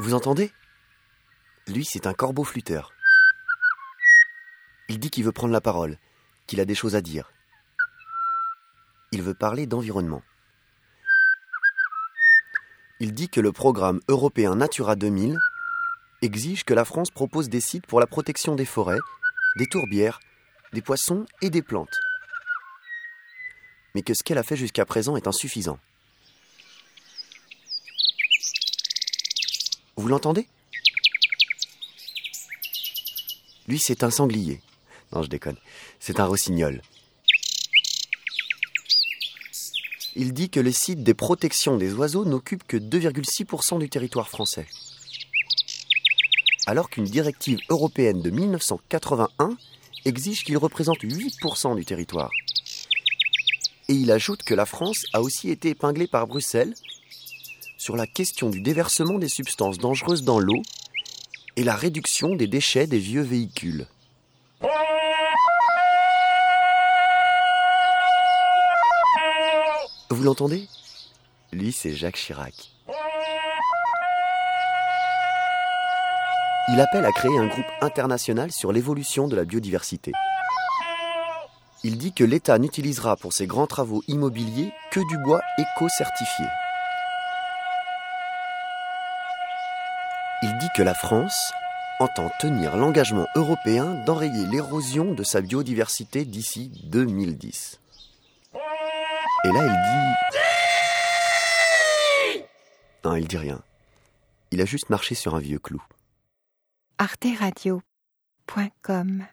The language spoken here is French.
Vous entendez? Lui, c'est un corbeau flûteur. Il dit qu'il veut prendre la parole, qu'il a des choses à dire. Il veut parler d'environnement. Il dit que le programme européen Natura 2000 exige que la France propose des sites pour la protection des forêts, des tourbières, des poissons et des plantes. Mais que ce qu'elle a fait jusqu'à présent est insuffisant. Vous l'entendez? Lui, c'est un sanglier. Non, je déconne. C'est un rossignol. Il dit que les sites des protections des oiseaux n'occupent que 2,6% du territoire français. Alors qu'une directive européenne de 1981 exige qu'ils représentent 8% du territoire. Et il ajoute que la France a aussi été épinglée par Bruxelles sur la question du déversement des substances dangereuses dans l'eau et la réduction des déchets des vieux véhicules. Vous l'entendez? Lui, c'est Jacques Chirac. Il appelle à créer un groupe international sur l'évolution de la biodiversité. Il dit que l'État n'utilisera pour ses grands travaux immobiliers que du bois éco-certifié. Il dit que la France entend tenir l'engagement européen d'enrayer l'érosion de sa biodiversité d'ici 2010. Et là, il dit... Non, il dit rien. Il a juste marché sur un vieux clou. arteradio.com